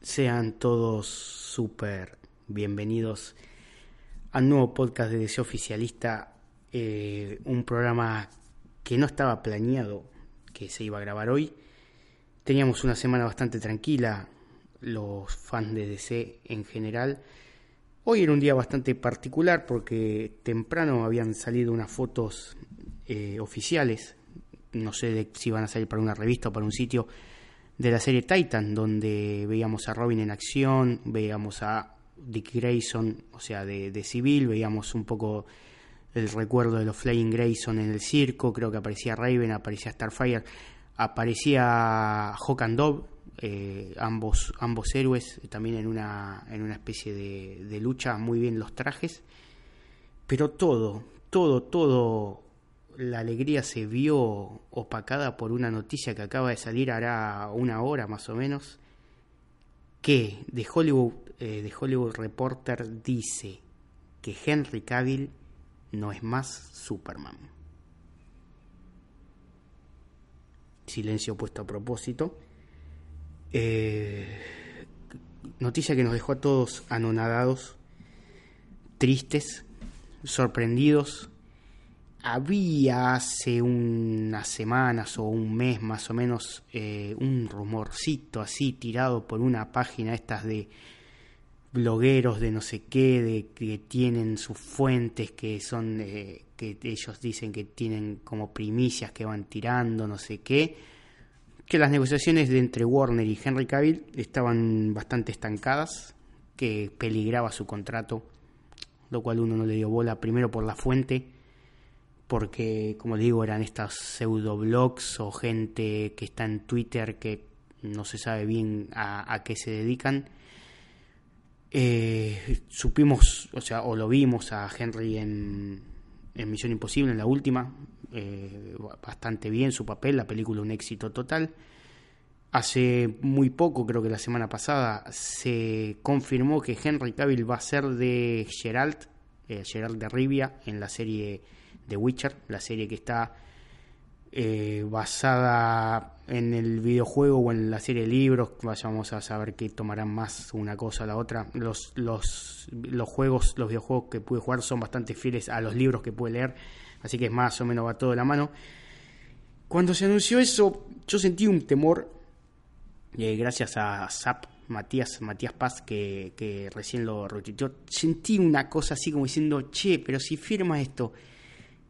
Sean todos súper bienvenidos al nuevo podcast de Deseo Oficialista, eh, un programa que no estaba planeado que se iba a grabar hoy. Teníamos una semana bastante tranquila, los fans de DC en general. Hoy era un día bastante particular porque temprano habían salido unas fotos eh, oficiales, no sé de si van a salir para una revista o para un sitio, de la serie Titan, donde veíamos a Robin en acción, veíamos a Dick Grayson, o sea, de, de civil, veíamos un poco el recuerdo de los Flying Grayson en el circo, creo que aparecía Raven, aparecía Starfire, aparecía Hawk and Dove, eh, ambos, ambos héroes eh, también en una, en una especie de, de lucha, muy bien los trajes, pero todo, todo, todo la alegría se vio opacada por una noticia que acaba de salir hará una hora más o menos, que de Hollywood, eh, de Hollywood Reporter dice que Henry Cavill no es más Superman. Silencio puesto a propósito. Eh, noticia que nos dejó a todos anonadados, tristes, sorprendidos. Había hace unas semanas o un mes más o menos eh, un rumorcito así tirado por una página estas de blogueros de no sé qué, de que tienen sus fuentes que son eh, que ellos dicen que tienen como primicias que van tirando, no sé qué, que las negociaciones de entre Warner y Henry Cavill estaban bastante estancadas, que peligraba su contrato, lo cual uno no le dio bola primero por la fuente, porque como digo eran estas pseudoblogs o gente que está en Twitter que no se sabe bien a, a qué se dedican. Eh, supimos, o sea, o lo vimos a Henry en, en Misión Imposible, en la última, eh, bastante bien su papel, la película un éxito total. Hace muy poco, creo que la semana pasada, se confirmó que Henry Cavill va a ser de Geralt, eh, Geralt de Rivia, en la serie The Witcher, la serie que está eh, basada en el videojuego o en la serie de libros. Vayamos a saber que tomarán más una cosa a la otra. Los, los, los juegos, los videojuegos que pude jugar son bastante fieles a los libros que pude leer, así que más o menos va todo de la mano. Cuando se anunció eso, yo sentí un temor, eh, gracias a Zap, Matías, Matías Paz, que, que recién lo retuiteó. Sentí una cosa así como diciendo, che, pero si firma esto,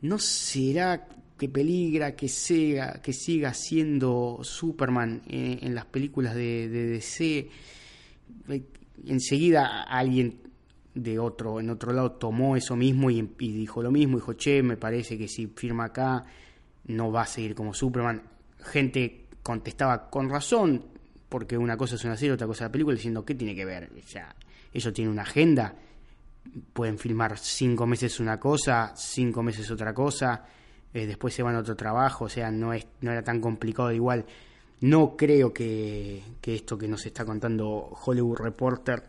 ¿no será que peligra que, que siga siendo Superman en, en las películas de, de DC? Eh, Enseguida alguien de otro, en otro lado tomó eso mismo y, dijo lo mismo, dijo, che, me parece que si firma acá no va a seguir como Superman. Gente contestaba con razón, porque una cosa es una serie, otra cosa es la película, diciendo, ¿qué tiene que ver? O sea, ellos tienen una agenda, pueden filmar cinco meses una cosa, cinco meses otra cosa, eh, después se van a otro trabajo, o sea, no, es, no era tan complicado igual. No creo que, que esto que nos está contando Hollywood Reporter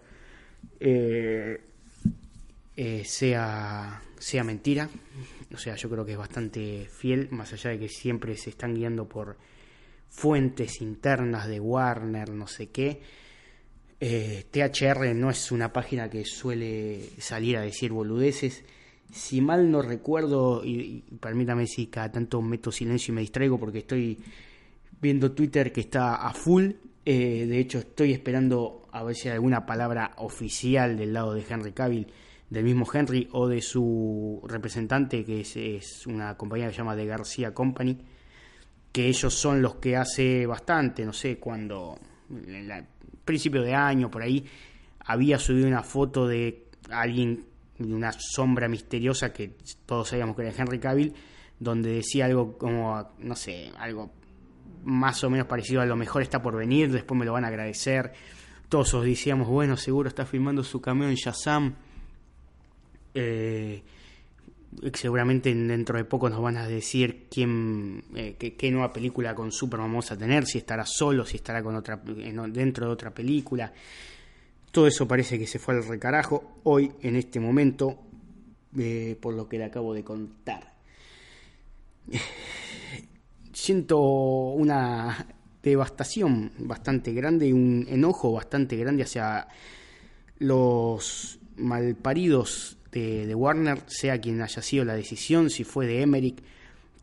eh, eh, sea, sea mentira. O sea, yo creo que es bastante fiel, más allá de que siempre se están guiando por fuentes internas de Warner, no sé qué. Eh, THR no es una página que suele salir a decir boludeces. Si mal no recuerdo, y, permítame si cada tanto meto silencio y me distraigo porque estoy viendo Twitter que está a full. Eh, de hecho, estoy esperando a ver si hay alguna palabra oficial del lado de Henry Cavill, del mismo Henry o de su representante, que es, una compañía que se llama The García Company, que ellos son los que hace bastante, no sé, cuando, la- principio de año, por ahí, había subido una foto de alguien, de una sombra misteriosa que todos sabíamos que era Henry Cavill, donde decía algo como, no sé, algo más o menos parecido a lo mejor está por venir, después me lo van a agradecer. Todos os decíamos, bueno, seguro está filmando su cameo en Shazam. Eh, seguramente dentro de poco nos van a decir quién eh, qué, nueva película con Superman vamos a tener, si estará solo, si estará con otra dentro de otra película. Todo eso parece que se fue al recarajo hoy en este momento eh, por lo que le acabo de contar. Siento una devastación bastante grande y un enojo bastante grande hacia los malparidos de, Warner, sea quien haya sido la decisión, si fue de Emmerich,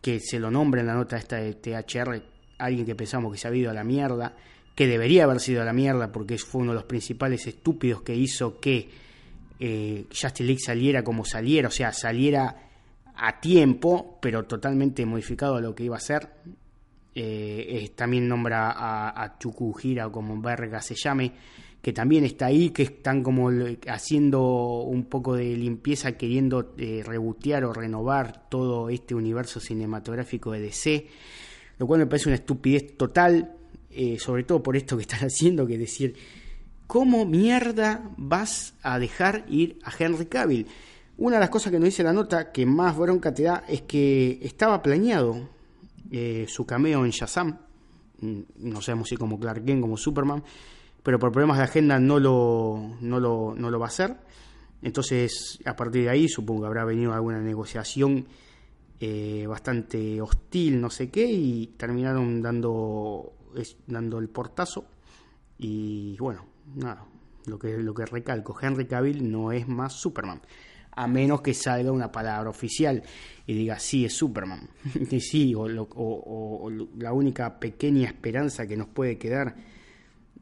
que se lo nombra en la nota esta de THR, alguien que pensamos que se ha ido a la mierda, que debería haber sido a la mierda porque fue uno de los principales estúpidos que hizo que eh, League saliera como saliera, o sea, saliera a tiempo, pero totalmente modificado a lo que iba a ser. Eh, también nombra a, a Chukujira o como verga se llame, que también está ahí, que están como haciendo un poco de limpieza, queriendo eh, rebotear o renovar todo este universo cinematográfico de DC, lo cual me parece una estupidez total, eh, sobre todo por esto que están haciendo, que es decir, ¿cómo mierda vas a dejar ir a Henry Cavill? Una de las cosas que nos dice la nota que más bronca te da es que estaba planeado eh, su cameo en Shazam, mm, no sabemos si como Clark Kent, como Superman, pero por problemas de agenda no lo, no lo, no lo va a hacer. Entonces, a partir de ahí, supongo que habrá venido alguna negociación eh, bastante hostil, no sé qué, y terminaron dando, dando el portazo. Y bueno, nada, lo que, lo que recalco, Henry Cavill no es más Superman. A menos que salga una palabra oficial y diga sí es Superman. y sí, o, o la única pequeña esperanza que nos puede quedar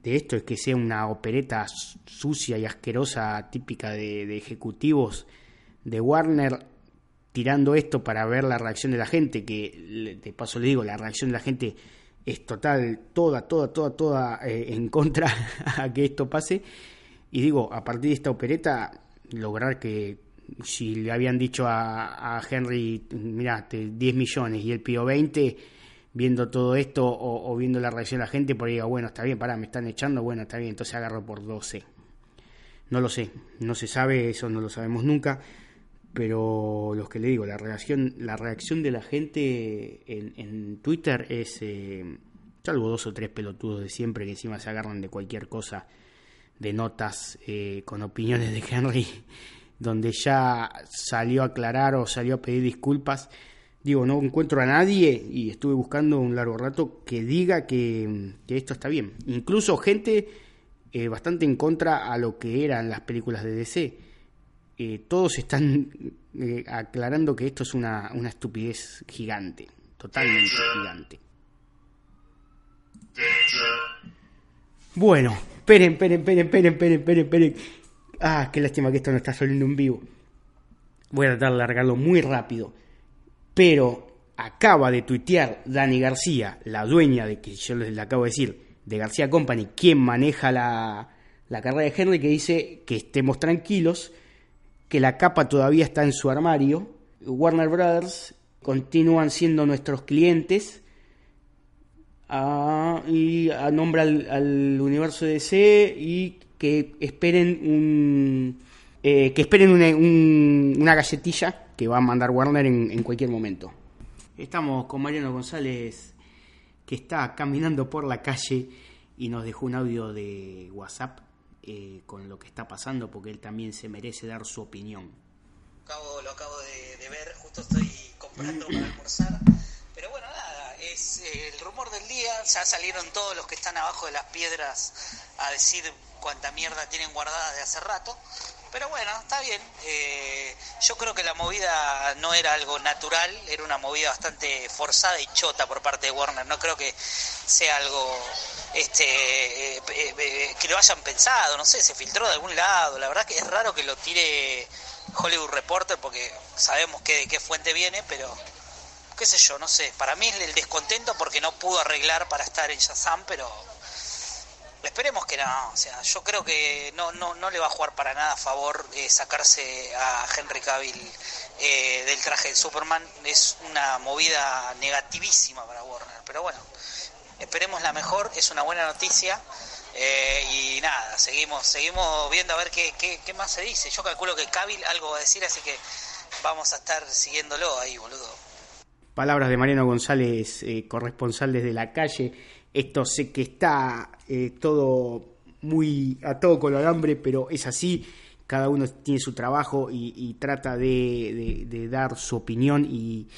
de esto es que sea una opereta sucia y asquerosa típica de, ejecutivos de Warner tirando esto para ver la reacción de la gente, que de paso le digo, la reacción de la gente es total, toda, toda, toda, toda eh, en contra a que esto pase. Y digo, a partir de esta opereta, lograr que si le habían dicho a, Henry, mira, 10 millones y él pidió 20, viendo todo esto o, viendo la reacción de la gente, por ahí diga, bueno, está bien, pará, me están echando, bueno, está bien, entonces agarro por 12. No lo sé, no se sabe, eso no lo sabemos nunca, pero los que le digo, la reacción, la reacción de la gente en, Twitter es, eh, salvo dos o tres pelotudos de siempre que encima se agarran de cualquier cosa, de notas eh, con opiniones de Henry, donde ya salió a aclarar o salió a pedir disculpas digo, no encuentro a nadie y estuve buscando un largo rato que diga que, esto está bien. Incluso gente eh, bastante en contra a lo que eran las películas de DC. Eh, todos están eh, aclarando que esto es una, una estupidez gigante, totalmente gigante. Bueno, esperen, esperen, esperen, esperen, esperen, esperen, esperen. Ah, qué lástima que esto no está saliendo en vivo. Voy a tratar de largarlo muy rápido pero acaba de tuitear Dani García, la dueña de que yo les acabo de decir, de García Company, quien maneja la, la carrera de Henry, que dice que estemos tranquilos, que la capa todavía está en su armario, Warner Brothers continúan siendo nuestros clientes. Ah, y a nombra al, universo DC y que esperen un eh, que esperen una galletilla que va a mandar Warner en, cualquier momento. Estamos con Mariano González, que está caminando por la calle y nos dejó un audio de WhatsApp eh, con lo que está pasando, porque él también se merece dar su opinión. lo acabo de, ver, justo estoy comprando para almorzar. Pero bueno, nada, es eh, el rumor del día. Ya salieron todos los que están abajo de las piedras a decir cuánta mierda tienen guardada de hace rato. Pero bueno, está bien. Eh, yo creo que la movida no era algo natural, era una movida bastante forzada y chota por parte de Warner. No creo que sea algo este eh, eh, que lo hayan pensado, no sé, se filtró de algún lado. La verdad que es raro que lo tire Hollywood Reporter porque sabemos que de qué fuente viene, pero qué sé yo, no sé. Para mí es el descontento porque no pudo arreglar para estar en Shazam, pero esperemos que no. O sea, yo creo que no, no, no le va a jugar para nada a favor eh, sacarse a Henry Cavill eh, del traje de Superman. Es una movida negativísima para Warner. Pero bueno, esperemos la mejor. Es una buena noticia. Eh, y nada, seguimos seguimos viendo a ver qué, qué, qué más se dice. Yo calculo que Cavill algo va a decir, así que vamos a estar siguiéndolo ahí, boludo. Palabras de Mariano González, corresponsal desde la calle. Esto sé que está eh, todo muy a todo con alambre, pero es así. Cada uno tiene su trabajo y, trata de, dar su opinión y,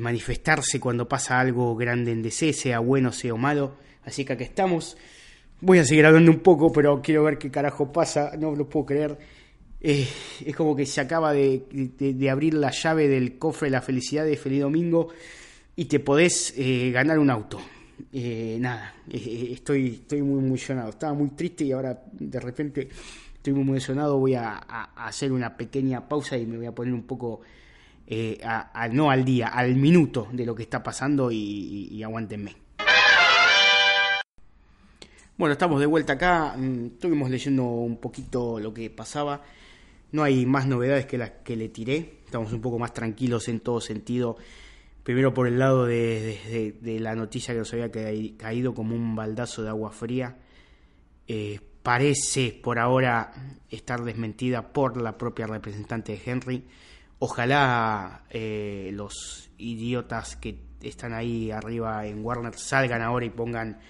manifestarse cuando pasa algo grande en DC, sea bueno, sea malo. Así que acá estamos. Voy a seguir hablando un poco, pero quiero ver qué carajo pasa. No lo puedo creer. Eh, es como que se acaba de, abrir la llave del cofre de la felicidad de Feliz Domingo y te podés eh, ganar un auto. Eh, nada, eh, estoy, estoy muy emocionado. Estaba muy triste y ahora de repente estoy muy emocionado. Voy a, a, hacer una pequeña pausa y me voy a poner un poco, eh, no al día, al minuto de lo que está pasando y, y, y aguántenme. Bueno, estamos de vuelta acá. Mm, estuvimos leyendo un poquito lo que pasaba. No hay más novedades que las que le tiré. Estamos un poco más tranquilos en todo sentido. Primero por el lado de, de, de la noticia que nos había caído como un baldazo de agua fría. Eh, parece por ahora estar desmentida por la propia representante de Henry. Ojalá eh, los idiotas que están ahí arriba en Warner salgan ahora y pongan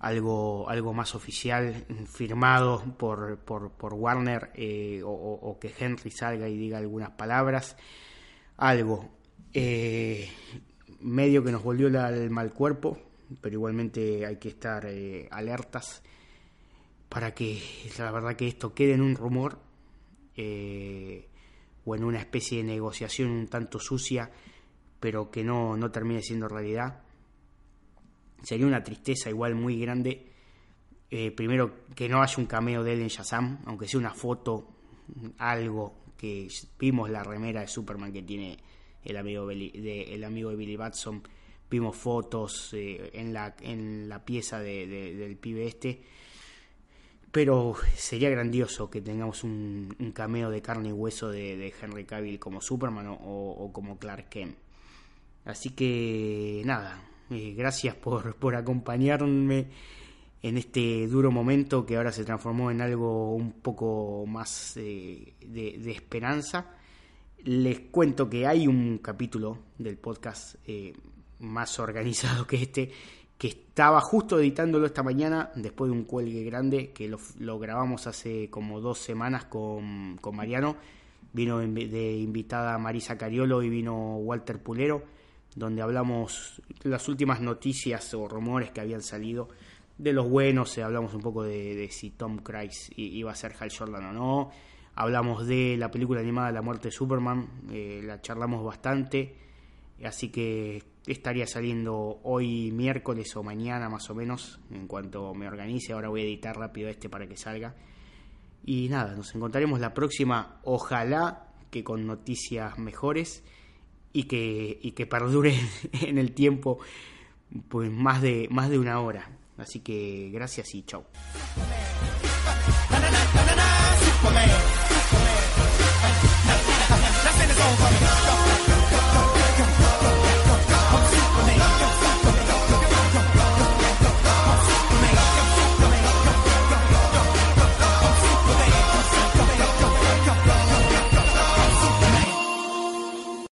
algo, algo más oficial firmado por, por, por Warner eh, o, que Henry salga y diga algunas palabras. Algo. Eh, medio que nos volvió la, el mal cuerpo, pero igualmente hay que estar eh, alertas para que la verdad que esto quede en un rumor eh, o en una especie de negociación un tanto sucia, pero que no, no termine siendo realidad sería una tristeza igual muy grande. Primero, que no haya un cameo de él en Shazam, aunque sea una foto, algo que vimos la remera de Superman que tiene el amigo, de, el amigo de Billy Batson. Vimos fotos eh, en, la, en la pieza de, de, del pibe este. Pero sería grandioso que tengamos un, cameo de carne y hueso de, Henry Cavill como Superman o, o como Clark Kent. Así que nada, eh, gracias por, por acompañarme en este duro momento que ahora se transformó en algo un poco más eh, de, de, esperanza. Les cuento que hay un capítulo del podcast eh, más organizado que este, que estaba justo editándolo esta mañana después de un cuelgue grande que lo, lo grabamos hace como dos semanas con, con Mariano. Vino de invitada Marisa Cariolo y vino Walter Pulero donde hablamos las últimas noticias o rumores que habían salido de los buenos, eh, hablamos un poco de, de, si Tom Cruise iba a ser Hal Jordan o no, hablamos de la película animada La muerte de Superman, eh, la charlamos bastante, así que estaría saliendo hoy miércoles o mañana más o menos, en cuanto me organice, ahora voy a editar rápido este para que salga. Y nada, nos encontraremos la próxima, ojalá que con noticias mejores y que, y que perdure en el tiempo pues más de, más de una hora. Así que gracias y chau. over.